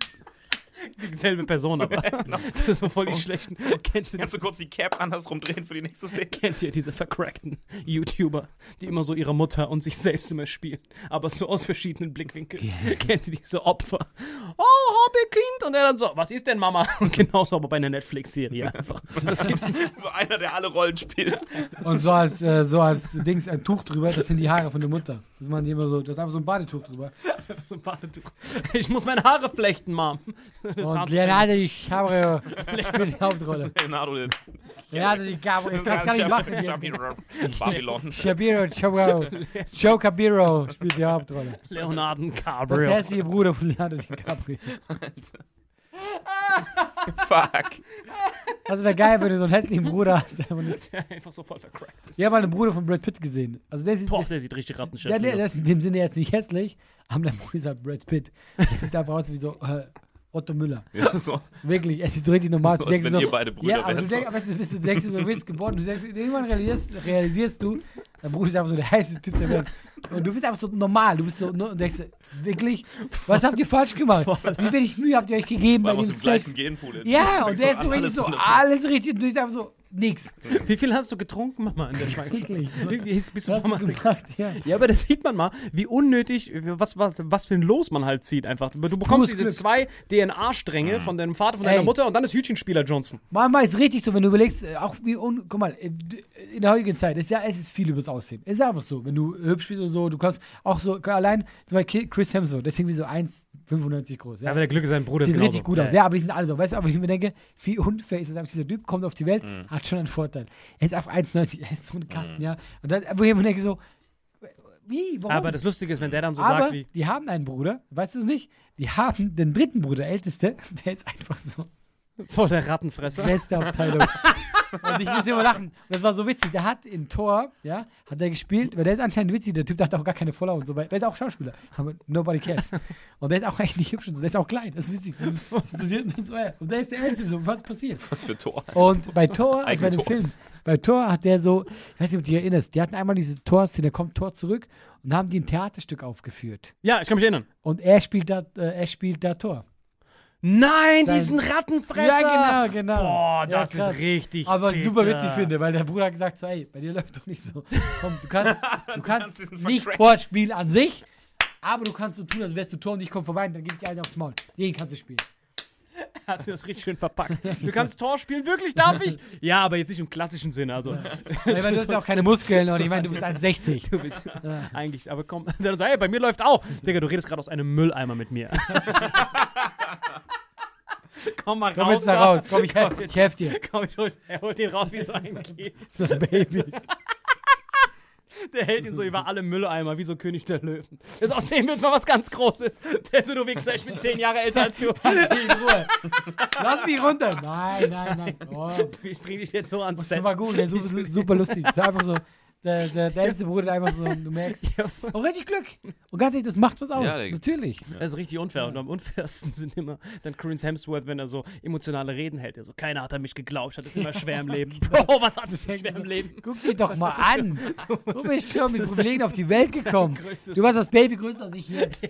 <laughs> Dieselbe Person, aber <laughs> <laughs> das ist so voll die schlechten. Kennst du Kannst du kurz die Cap andersrum drehen für die nächste Szene? Kennt ihr diese vercrackten YouTuber, die immer so ihre Mutter und sich selbst immer spielen, aber so aus verschiedenen Blickwinkeln? Kennt ihr diese Opfer? Oh, Hobbykind! Und er dann so, was ist denn Mama? Und genauso aber bei einer Netflix-Serie einfach. Das gibt's So einer, der alle Rollen spielt. Und so als, äh, so als Dings ein Tuch drüber, das sind die Haare von der Mutter. Das machen die immer so, das ist einfach so ein Badetuch drüber. so ein Badetuch. Ich muss meine Haare flechten, Mom. Und Leonardo DiCaprio <laughs> spielt die Hauptrolle. Leonardo, der Leonardo DiCaprio, ich kann es gar nicht machen. Babylon. <laughs> Shabiro, Joe, Joe Cabiro spielt die Hauptrolle. Leonardo Das ist der hässliche Bruder von Leonardo DiCaprio. <laughs> Fuck. Das wäre geil, wenn du so einen hässlichen Bruder hast. der einfach so voll vercrackt ist. Ich habe mal einen Bruder von Brad Pitt gesehen. Also der sieht, Boah, das, der sieht richtig rattenschädlich aus. das ist in dem Sinne jetzt nicht hässlich, aber der Bruder ist halt Brad Pitt. Der sieht einfach aus wie so äh, Otto Müller. <laughs> Ja, so, Wirklich, es sieht so richtig normal so Du denkst wenn so, ihr beide Brüder Ja, aber du, wären. denk, aber weißt du, bist, du denkst so, du bist geboren, du denkst, irgendwann realisierst, realisierst du, dein Bruder ist einfach so der heißeste Typ der Welt. Und du bist einfach so normal, du bist so, und denkst, wirklich, was habt ihr falsch gemacht? Wie wenig Mühe habt ihr euch gegeben bei dem Sex? Genpool. Ja, und der ist so richtig alles so, alles richtig, und du bist einfach so, nix. Wie viel hast du getrunken, Mama, in der Schwangerschaft? Wirklich. Wie, wie bist du Mama du gemacht? Ja. Ja, aber das sieht man mal, wie unnötig, was, was, was für ein Los man halt zieht einfach. Du bekommst diese Glück. zwei DNA-Stränge von deinem Vater, von deiner Ey. Mutter und dann ist Hütchenspieler Johnson. Manchmal ist richtig so, wenn du überlegst, äh, auch wie, un, guck mal, äh, d- in der heutigen Zeit ist ja, es ist viel übers Aussehen. Es ist einfach so, wenn du hübsch bist oder so, du kannst auch so, allein, zum Beispiel Chris Hemsworth, der ist irgendwie so 1,95 groß. Ja, aber der Glück ist sein Bruder. Sieht ist richtig genauso. gut aus. Ja, aber die sind alle so. Weißt du, aber ich mir denke, wie unfair ist das dieser Typ kommt auf die Welt, Mhm. Hat schon einen Vorteil. Er ist einfach 1,90, er ist so ein Kasten, ja. Und dann, wo ich mir denke so, wie, warum? Aber das Lustige ist, wenn der dann so aber sagt wie, die haben einen Bruder, weißt du es nicht? Die haben den dritten Bruder, der älteste, der ist einfach so vor der Rattenfresser. beste Abteilung. <laughs> Und ich muss immer lachen. Und das war so witzig. Der hat in Tor, ja, hat er gespielt, weil der ist anscheinend witzig. Der Typ der hat auch gar keine Follower und so weiter. Der ist auch Schauspieler. Aber nobody cares. Und der ist auch echt nicht hübsch und so. Der ist auch klein. Das ist witzig. Das ist, das und der ist der Älteste. So, was passiert? Was für Tor. Und bei Thor, also bei dem. Film, bei Thor hat der so, ich weiß nicht, ob du dich erinnerst, die hatten einmal diese Tor-Szene, da kommt Thor zurück und haben die ein Theaterstück aufgeführt. Ja, ich kann mich erinnern. Und er spielt da, äh, er spielt da Thor. Nein, diesen Rattenfresser! Ja, genau, genau. Boah, Ja, das krass. ist richtig. Aber was ich super witzig finde, weil der Bruder hat gesagt so, ey, bei dir läuft doch nicht so. Komm, du kannst, <laughs> du kannst diesen nicht Vercrack- Tor spielen an sich, aber du kannst so tun, als wärst du Tor und ich komme vorbei und dann gib ich dir einen aufs Maul. Den kannst du spielen. Hat das richtig schön verpackt. Du kannst Tor spielen, wirklich, darf ich? <laughs> Ja, aber jetzt nicht im klassischen Sinne. Also, Weil ich meine, du hast ja auch keine Muskeln und ich meine, du bist 1,60. du bist eigentlich, aber komm, <laughs> dann sag, hey, bei mir läuft auch. Digga, du redest gerade aus einem Mülleimer mit mir. <laughs> komm mal Komm raus. jetzt da raus, komm, ich, ich helfe dir. Komm, ich hol, er holt ihn raus wie so ein Kind. So ein Baby. Der hält ihn so über alle Mülleimer, wie so König der Löwen. Das aus dem wird mal was ganz Großes. Der ist so, du Wichser, ich bin zehn Jahre älter als du. <laughs> Lass mich in Ruhe. Lass mich runter. Nein, nein, nein. Oh, Ich bring dich jetzt so ans das Set. war gut, der ist super, super lustig. Das ist einfach so, der, der, der älteste Bruder einfach so, du merkst, <laughs> auch richtig Glück. Und ganz ehrlich, das macht was aus. Ja, Digga. Natürlich. Das ist richtig unfair. Und am unfairsten <laughs> sind immer dann Chris Hemsworth, wenn er so emotionale Reden hält. Er so, keiner hat an mich geglaubt, hat es immer schwer im Leben. <laughs> Bro, was hat es schwer im Leben? Guck dich doch mal an. Du bist schon mit Privilegien auf die Welt gekommen. Du warst das Baby größer als ich jetzt.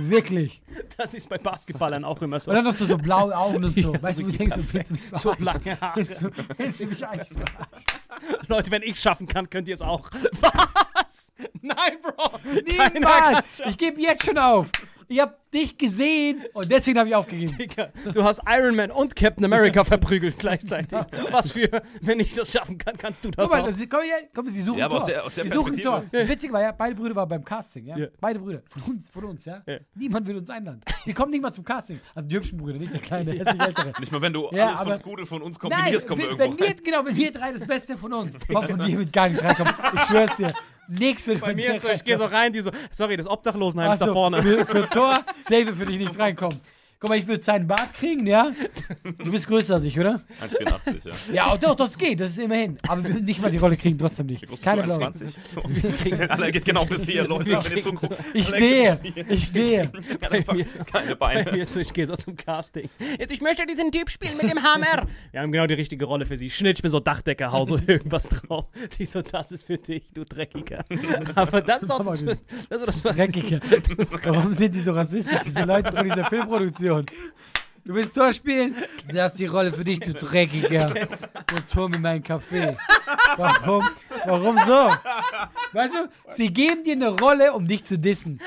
Wirklich. Das ist bei Basketballern auch immer so. Und dann hast du so blaue Augen und so. <laughs> Weißt du, du denkst, du willst mich So lange Haare. Willst du, willst du mich eigentlich verarschen? Leute, wenn ich es schaffen kann, könnt ihr es auch. <laughs> Was? Nein, Bro. Niemals. Ich gebe jetzt schon auf. Ich habe dich gesehen und deswegen habe ich aufgegeben. Digga, Du hast Iron Man und Captain America verprügelt gleichzeitig. Was für, wenn ich das schaffen kann, kannst du das Guck mal, auch. das ist, komm, sie suchen Ja, aber Tor. aus der- aus der sie suchen. Tor. Das Witzige war ja, beide Brüder waren beim Casting, ja? Ja. Beide Brüder. Von uns, von uns, ja? Ja. Niemand will uns einladen. Wir kommen nicht mal zum Casting. Also die hübschen Brüder, nicht der kleine, der ist nicht ältere. Nicht mal, wenn du Ja, alles aber- von Gute von uns kombinierst, kommen wir wenn, irgendwo wenn rein. wir, genau, wenn wir drei das Beste von uns, kommt von dir wird gar nichts reinkommen. Ich schwör's dir. Nichts wird Bei mir ist so, ich gehe so rein, die so, sorry, das Obdachlosenheim ist Ach da so, vorne. Für, für Tor, safe für dich nichts reinkommen. Guck mal, ich würde seinen Bart kriegen, ja? Du bist größer als ich, oder? 1,84, ja. Ja, doch, das geht, das ist immerhin. Aber nicht mal die Rolle kriegen, trotzdem nicht. Keine? Blaue. 1,20? So. Alle geht genau bis hier, <laughs> Leute, wenn ihr zuguckt. Ich stehe, ich <laughs> stehe. Keine Bei Beine. <laughs> mir ist so, ich gehe so zum Casting. Jetzt, ich möchte diesen Typ spielen mit dem Hammer. Wir haben genau die richtige Rolle für sie. Schnitt, ich bin so Dachdecker, hau so irgendwas drauf. Die so, das ist für dich, du Dreckiger. Aber das ist doch das, das, das, was Dreckige. Warum sind die so rassistisch, diese Leute von dieser Filmproduktion? God. Du willst Tor spielen? Das ist die Rolle für dich, du Dreckiger. Jetzt hol mir meinen Kaffee. Warum? Warum so? Weißt du, sie geben dir eine Rolle, um dich zu dissen.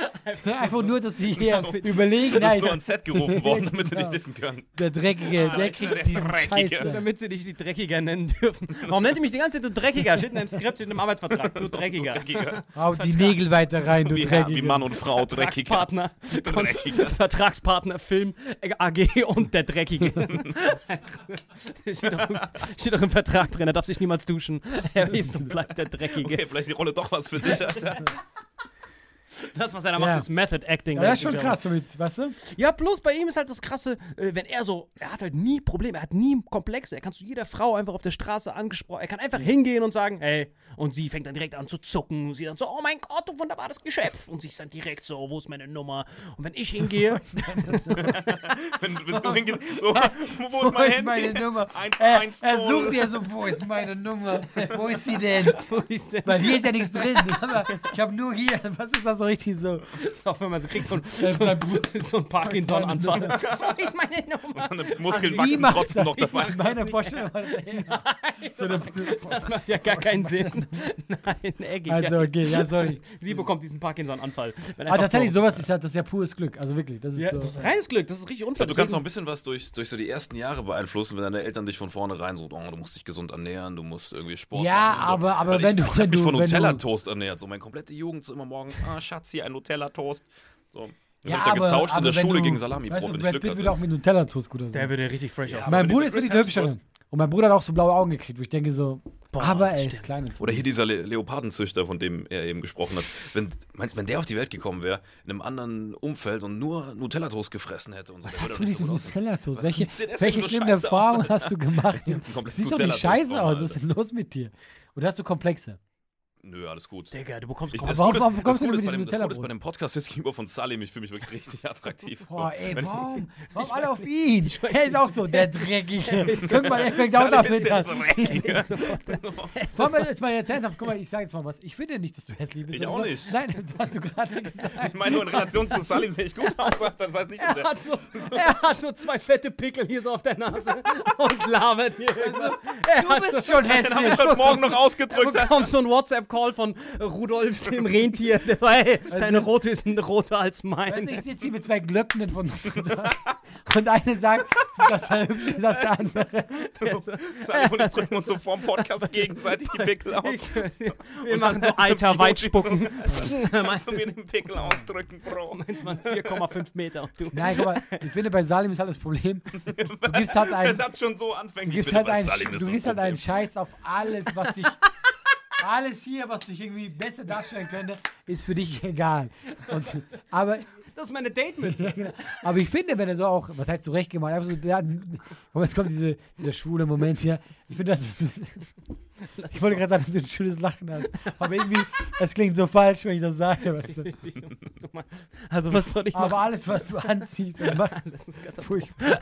Einfach nur, dass sie hier überlegen, Du bist nein, nur ans Set gerufen worden, damit sie Genau. dich dissen können. der Dreckige, der kriegt diesen. Scheiß da. damit sie dich die Dreckiger nennen dürfen. Warum nennt ihr mich die ganze Zeit du Dreckiger? Steht in einem Skript, steht in einem Arbeitsvertrag. Du Dreckiger. Dreckiger. Hau die Nägel weiter rein, du Wie, wie Dreckiger. Mann und Frau, Dreckiger. Vertragspartner, Dreckiger. Vertragspartner Film AG und der Dreckige. <laughs> steht, doch, im- steht doch im Vertrag drin, er darf sich niemals duschen. Er ist und bleibt der Dreckige. Okay, vielleicht ist die Rolle doch was für dich, Alter. Das, was er da Ja. macht, ist Method Acting. Ja, das ist schon krass, so mit, weißt du? Ja, bloß bei ihm ist halt das Krasse, äh, wenn er so, er hat halt nie Probleme, er hat nie Komplexe. Er kann zu jeder Frau einfach auf der Straße angesprochen, er kann einfach hingehen und sagen, hey, und sie fängt dann direkt an zu zucken. Und sie dann so, oh mein Gott, du wunderbares Geschöpf. Und sie ist dann direkt so, wo ist meine Nummer? Und wenn ich hingehe, <laughs> <laughs> Wenn, wenn du hingehst, so, <laughs> wo ist mein Handy? meine Nummer? 1, Er, 1, er sucht ja so, wo ist meine Nummer? Wo ist sie denn? wo ist denn? Weil hier ist ja nichts drin. Ich habe nur hier, was ist das so richtig so. <laughs> Auch wenn man so kriegt, so, ein- <laughs> Äh, so, so ein Parkinson-Anfall. <laughs> Wo ist meine Nummer? Seine Muskeln Wie wachsen macht trotzdem noch das? dabei. In meiner Vorstellung war das so eine, Das macht ja gar keinen Sinn. Nein, eckig. Also, okay, ja, sorry. Sie bekommt diesen Parkinson-Anfall. Aber einfach tatsächlich, so- sowas ist ja, das ist ja pures Glück. Also wirklich, das ist Ja, so. das ist reines Glück, das ist richtig unfair. Du kannst auch ein bisschen was durch, durch so die ersten Jahre beeinflussen, wenn deine Eltern dich von vornherein so, oh, du musst dich gesund ernähren, du musst irgendwie Sport Ja, machen. und so. aber- aber Weil wenn ich, du- Ich wenn mich du- von wenn du- Nutella-Toast ernährt. So meine komplette Jugend so immer morgens, ah, Schatz, hier ein Nutella-Toast. So. Dann ja, hab ich da getauscht in der Schule du- gegen Salami, weißt du, wenn ich Brad Glück Pitt würde auch mit Nutella-Toast gut aussehen. Der würde richtig fresh aussehen. mein aber Bruder ist wirklich Chris hübscher. Hemsworth- Und mein Bruder hat auch so blaue Augen gekriegt, wo ich denke so, Boah, aber er ist klein. Oder hier dieser Le Leopardenzüchter, von dem er eben gesprochen hat. Wenn, meinst du, wenn der auf die Welt gekommen wäre, in einem anderen Umfeld und nur Nutella-Toast gefressen hätte und so, Was hast würde du mit diesem so. Nutella-Toast? Welche, welche so schlimme Erfahrung hast du gemacht? <laughs> Siehst doch nicht scheiße aus. Was ist denn los mit dir? Oder hast du Komplexe? Nö, alles gut. Digga, du bekommst Ich, das warum- Gute warum das kommst du Gute dem- Das Gute ist bei dem Podcast jetzt gegenüber von Salim, ich fühle mich wirklich richtig <laughs> attraktiv. Boah, So. ey, warum? <laughs> Warum alle auf ihn? Er ist auch so der Dreckige. <laughs> Guck mal, er fängt auch Salim damit an. Wollen wir jetzt mal jetzt ernsthaft, guck mal, ich sage jetzt mal was. Ich finde nicht, dass du hässlich bist. Ich auch nicht. Nein, du hast du gerade gesagt. Ich meine nur in Relation zu Salim sehe ich gut aus. Das heißt nicht so Er hat, so, er hat so zwei fette Pickel hier so auf der Nase und labert hier. er Du bist schon Den habe hässlich. ich heute Morgen noch ausgedrückt. bekommt so einen WhatsApp-Call von Rudolf, dem Rentier. Der so, hey, deine rote ist roter als Weißt du, meine. ich sitze hier mit zwei Glöcknen von Dame. Und eine sagt, dass er hübsch ist als der andere. Salim und ich drücken uns so vorm Podcast <laughs> gegenseitig die Pickel aus. Wir machen so alter Weitspucken. Kannst <laughs> du <laughs> mir den Pickel ausdrücken, Bro? Meinst man 4,5 Meter. Du. Nein, guck mal, ich finde, bei Salim ist halt das Problem, du gibst halt einen, Das hat schon so du anfänglich. gibst Ich halt einen, du das gibst halt einen Scheiß auf alles, was dich, alles hier, was dich irgendwie besser darstellen könnte, ist für dich egal. Und, aber Das ist meine Date-Mütze. Ja, <laughs> genau. Aber ich finde, wenn er so auch, was heißt zurecht gemacht, einfach so, aber jetzt kommt diese, dieser schwule Moment hier. Ich finde, dass <laughs> du, ich wollte gerade sagen, dass du ein schönes Lachen hast. Aber irgendwie, das klingt so falsch, wenn ich das sage. <laughs> Weißt du. Du meinst- Also was soll ich machen? Aber alles, was du anziehst und machst, <laughs> Das ist ist furchtbar.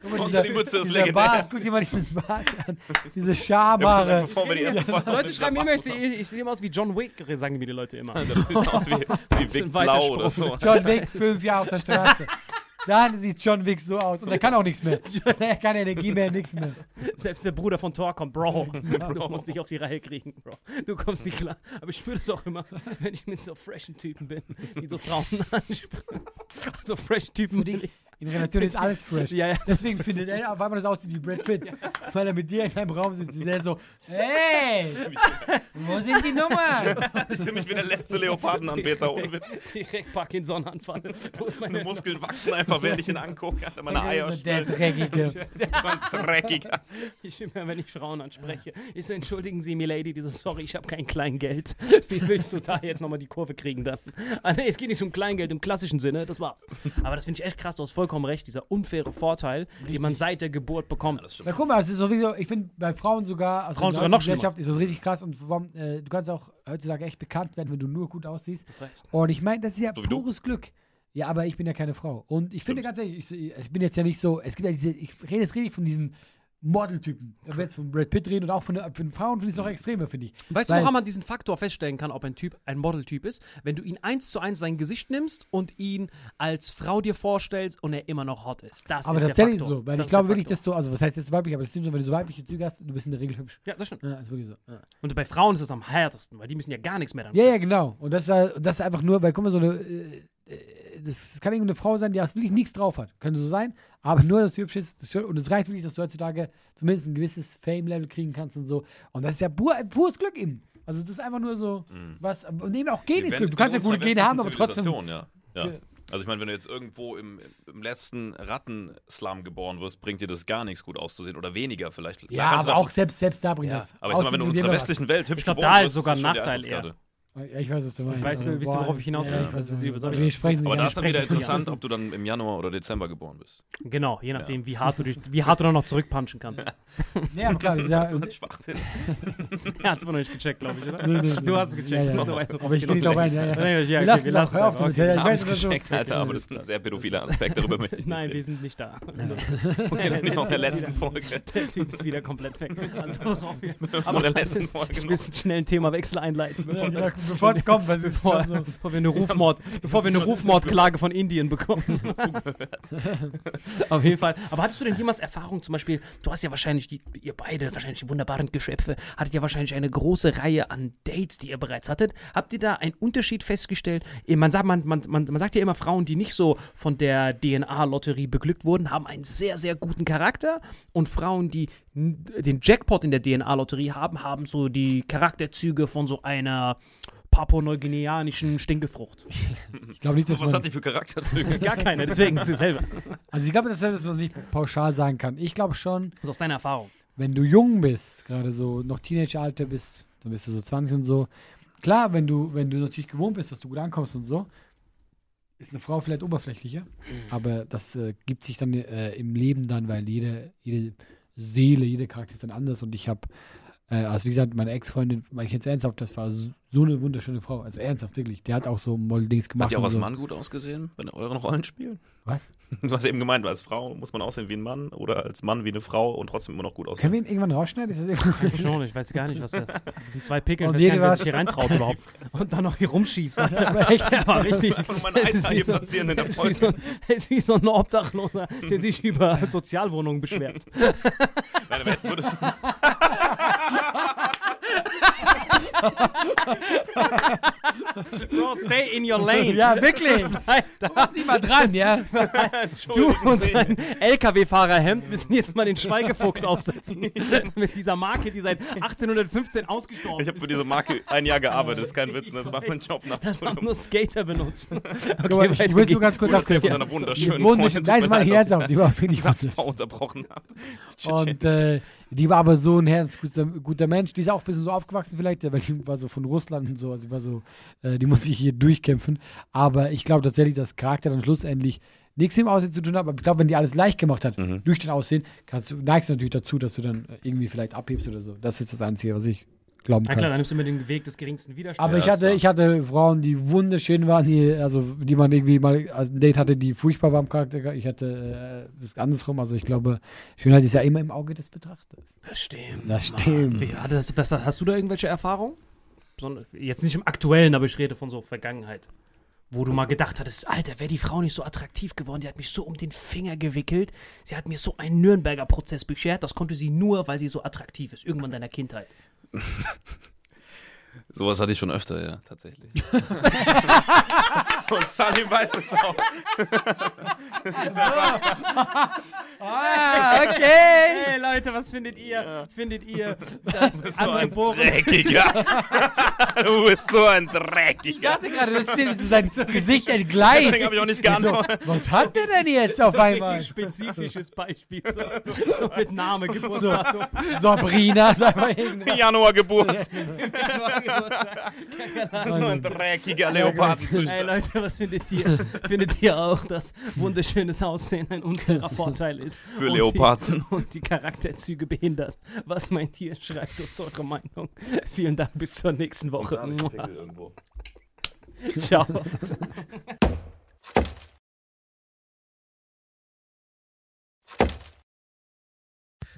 Guck mal, Und dieser, die Mütze ist dieser legendär. Bart, guck dir mal diesen Bart an. Diese Ja, Schamhaare. Leute schreiben immer, ich sehe ich sehe immer aus wie John Wick, sagen mir die Leute immer. Das sieht aus wie, wie Vic ein Blau oder so. John Wick, fünf Jahre auf der Straße. Dann sieht John Wick so aus. Und er kann auch nichts mehr. <laughs> Er kann Energie mehr, nichts mehr. Selbst der Bruder von Thor kommt, Bro. Du musst dich auf die Reihe kriegen, Bro. Du kommst nicht klar. Aber ich spüre das auch immer, wenn ich mit so freshen Typen bin, die so Frauen <laughs> ansprechen. So fresh Typen. Für dich, in Relation ist alles fresh. Ja, ja. Deswegen findet er, auf einmal das aussieht wie Brad Pitt. Weil er mit dir in einem Raum sitzt. Ist er so, hey, wo sind die Nummern? Ich fühle mich wie der letzte Leopardenanbeter, ohne Witz. Direkt Parkinson-Anfall. Meine Meine Muskeln wachsen einfach, während ich ihn angucke. Meine Eier so der. Dreckige. <laughs> So ein dreckiger. Ich immer, wenn ich Frauen anspreche. Ich so, entschuldigen Sie, Milady, diese sorry, ich habe kein Kleingeld. Wie willst du da jetzt nochmal die Kurve kriegen dann? Ah, es geht nicht um Kleingeld im klassischen Sinne, das war's. Aber das finde ich echt krass, du hast vollkommen recht, dieser unfaire Vorteil, den man seit der Geburt bekommt. Na guck mal, es ist sowieso, ich finde bei Frauen sogar, also Frauen in der sogar noch Gesellschaft ist das richtig krass und warum, äh, du kannst auch heutzutage echt bekannt werden, wenn du nur gut aussiehst. Und ich meine, das ist ja So pures Glück. Ja, aber ich bin ja keine Frau. Und ich finde ganz ehrlich, ich, ich bin jetzt ja nicht so, es gibt ja diese, ich rede jetzt richtig von diesen Modeltypen. Wenn wir jetzt von Brad Pitt reden und auch von, von Frauen finde ich es noch extremer, finde ich. Weißt Weil- du, woran man diesen Faktor feststellen kann, ob ein Typ ein Modeltyp ist? Wenn du ihn eins zu eins sein Gesicht nimmst und ihn als Frau dir vorstellst und er immer noch hot ist. Das Aber ist tatsächlich der Faktor. so, weil Das ich glaube wirklich, dass du, also was heißt jetzt weiblich, aber das stimmt so, wenn du so weibliche Züge hast, du bist in der Regel hübsch. Ja, das stimmt. Ja, ist wirklich so. Ja. Und bei Frauen ist es am härtesten, weil die müssen ja gar nichts mehr dann. Ja, ja, genau. Und das ist, das ist einfach nur, weil, guck mal, so eine, äh, äh, das kann irgendeine Frau sein, die das wirklich nichts drauf hat. Könnte so sein, aber nur, dass du hübsch ist. Das, und es reicht wirklich, dass du heutzutage zumindest ein gewisses Fame-Level kriegen kannst und so. Und das ist ja pur, pures Glück eben. Also, das ist einfach nur so, was, und eben auch Gen ist Glück. Du kannst ja gute Gene haben, aber trotzdem. Ja. Ja. Also ich meine, wenn du jetzt irgendwo im, im letzten Rattenslum geboren wirst, bringt dir das gar nichts gut auszusehen oder weniger vielleicht. Klar Ja, aber auch selbst, selbst da bringt Ja, das. aber ich sag mal, wenn du in unserer westlichen Welt hübsch Ich glaub, geboren da ist sogar ein Nachteil Eintrittskarte. Ja, ich weiß, was du meinst. Weißt du, wisst boah, worauf ich hinaus ja, will? ich weiß, was ich- wir sprechen Aber da ist dann wieder interessant, ob du dann im Januar oder Dezember geboren bist. Genau, je nachdem, wie hart du dich, wie hart du dann noch zurückpunchen kannst. Ja, <laughs> aber klar, das ist ja. Das ist Schwachsinn. Er hat es immer noch nicht gecheckt, glaube ich, oder? Nee, nee, nee. Du hast es gecheckt. Ja, ja. Aber ich es will nicht drauf ein. Ja, ja. Ja, ja, Wir okay, lassen wir es lassen. Hör auf es damit. Ja, Wir ich haben weiß, es gecheckt, Alter, aber das <laughs> ist ein sehr pädophiler Aspekt, darüber möchte ich nicht Nein, wir sind nicht da. <laughs> Nicht in der letzten Folge. Der Typ ist wieder komplett weg. Also, wir Aber in der letzten Folge ich noch. müssen schnell ein Themawechsel einleiten, bevor Ja, das, bevor es kommt, weil es ist Bevor, schon so. bevor wir eine Rufmord, bevor wir eine Rufmordklage von Indien <laughs> bekommen. Auf jeden Fall. Aber hattest du denn jemals Erfahrung, zum Beispiel, du hast ja wahrscheinlich, die, ihr beide, wahrscheinlich die wunderbaren Geschöpfe, hattet ja wahrscheinlich eine große Reihe an Dates, die ihr bereits hattet. Habt ihr da einen Unterschied festgestellt? Man sagt, man, man, man, man sagt ja immer, Frauen, die nicht so von der DNA-Lotterie beglückt wurden, haben einen sehr, sehr guten Charakter. Und Frauen, die den Jackpot in der DNA-Lotterie haben, haben so die Charakterzüge von so einer papua-neuguineanischen Stinkefrucht. <laughs> Ich glaube nicht, dass Was man. hat die für Charakterzüge? <laughs> Gar keine, deswegen ist es selber. Also ich glaube, dass, dass man es nicht pauschal sagen kann. Ich glaube schon, Das ist aus deiner Erfahrung. wenn du jung bist, gerade so noch Teenageralter bist, dann bist du so 20 und so. Klar, wenn du, wenn du natürlich gewohnt bist, dass du gut ankommst und so, ist eine Frau vielleicht oberflächlicher. Aber das äh, gibt sich dann äh, im Leben dann, weil jede, jede Seele, jeder Charakter ist dann anders. Und ich habe, äh, also wie gesagt, meine Ex-Freundin, meine ich jetzt ernsthaft, das war so, so eine wunderschöne Frau. Also ernsthaft, wirklich. Die hat auch so Modeldings gemacht. Hat die auch als so. Mann gut ausgesehen bei euren Rollenspielen? Was? <laughs> Du hast eben gemeint, als Frau muss man aussehen wie ein Mann oder als Mann wie eine Frau und trotzdem immer noch gut Können aussehen. wir ihn irgendwann rausschneiden? Ist das irgendwie Schon, <laughs> ich weiß gar nicht, was das ist. Das sind zwei Pickel, Und ich weiß gar nicht, was- hier reintraut überhaupt. <laughs> Und dann noch hier rumschießen. Aber echt, Der war richtig. Einfach nur meine wie hier so- platzieren in der das ist wie so, Folge. ist wie so ein Obdachloser, der sich über Sozialwohnungen beschwert. Nein, aber hätte- würde- Bro, stay in your lane. ja, wirklich. <laughs> Du bist nicht mal dran, ja? <laughs> Du und dein LKW-Fahrerhemd müssen jetzt mal den Schweigefuchs aufsetzen. <laughs> Mit dieser Marke, die seit 1815 ausgestorben Ich habe ist. für diese Marke ein Jahr gearbeitet, das ist kein Witz, das war mein Job nach Das haben nur Skater benutzt. Okay, Guck mal, ich, ich will nur ganz kurz Erzähl von deiner wunderschönen wunderschön, Freundin. nein, ist mal ernsthaft, die war ich den Satzbau unterbrochen habe. Und äh, die war aber so ein herzguter guter Mensch. Die ist auch ein bisschen so aufgewachsen vielleicht, weil die war so von Russland und so. Also die war so, äh, die muss sich hier durchkämpfen. Aber ich glaube tatsächlich, dass Charakter dann schlussendlich nichts mit dem Aussehen zu tun hat. Aber ich glaube, wenn die alles leicht gemacht hat, Mhm. durch den Aussehen, kannst du, neigst du natürlich dazu, dass du dann äh, irgendwie vielleicht abhebst oder so. Das ist das Einzige, was ich glauben Na kann. klar, dann nimmst du immer den Weg des geringsten Widerstands. Aber Ja, ich ist hatte, klar. ich hatte Frauen, die wunderschön waren, die, also die man irgendwie mal als ein Date hatte, die furchtbar war im Charakter. Ich hatte äh, das andersrum. Also ich glaube, Schönheit ist ja immer im Auge des Betrachters. Das stimmt. Das stimmt. Wie, hat das, was, hast du da irgendwelche Erfahrungen? Jetzt nicht im Aktuellen, aber ich rede von so Vergangenheit. Wo du mal gedacht hattest, Alter, wäre die Frau nicht so attraktiv geworden, die hat mich so um den Finger gewickelt. Sie hat mir so einen Nürnberger Prozess beschert. Das konnte sie nur, weil sie so attraktiv ist. Irgendwann in deiner Kindheit. <laughs> Sowas hatte ich schon öfter, ja, tatsächlich. <laughs> Und Salim weiß es auch. <laughs> Ah, okay. Hey Leute, was findet ihr? Findet ihr <laughs> das Du bist so ein? Dreckiger. Du bist so ein Ich Dreckiger. dachte gerade, das so sein Gesicht entgleist. Deswegen habe ich auch nicht so, geantwortet. was hat der denn jetzt auf einmal? Spezifisches Beispiel. So, so mit Name, Geburtsdatum. Sabrina, sag mal irgendwas. Januar Geburt. Geburtstag. So ein dreckiger Hey Leopardenzüchter. Leute, was findet ihr? findet ihr auch, dass wunderschönes Aussehen ein unfairer Vorteil ist? Für und Leoparden. Die, und die Charakterzüge behindert. Was meint ihr? Schreibt uns eure Meinung. Vielen Dank, bis zur nächsten Woche. Ciao.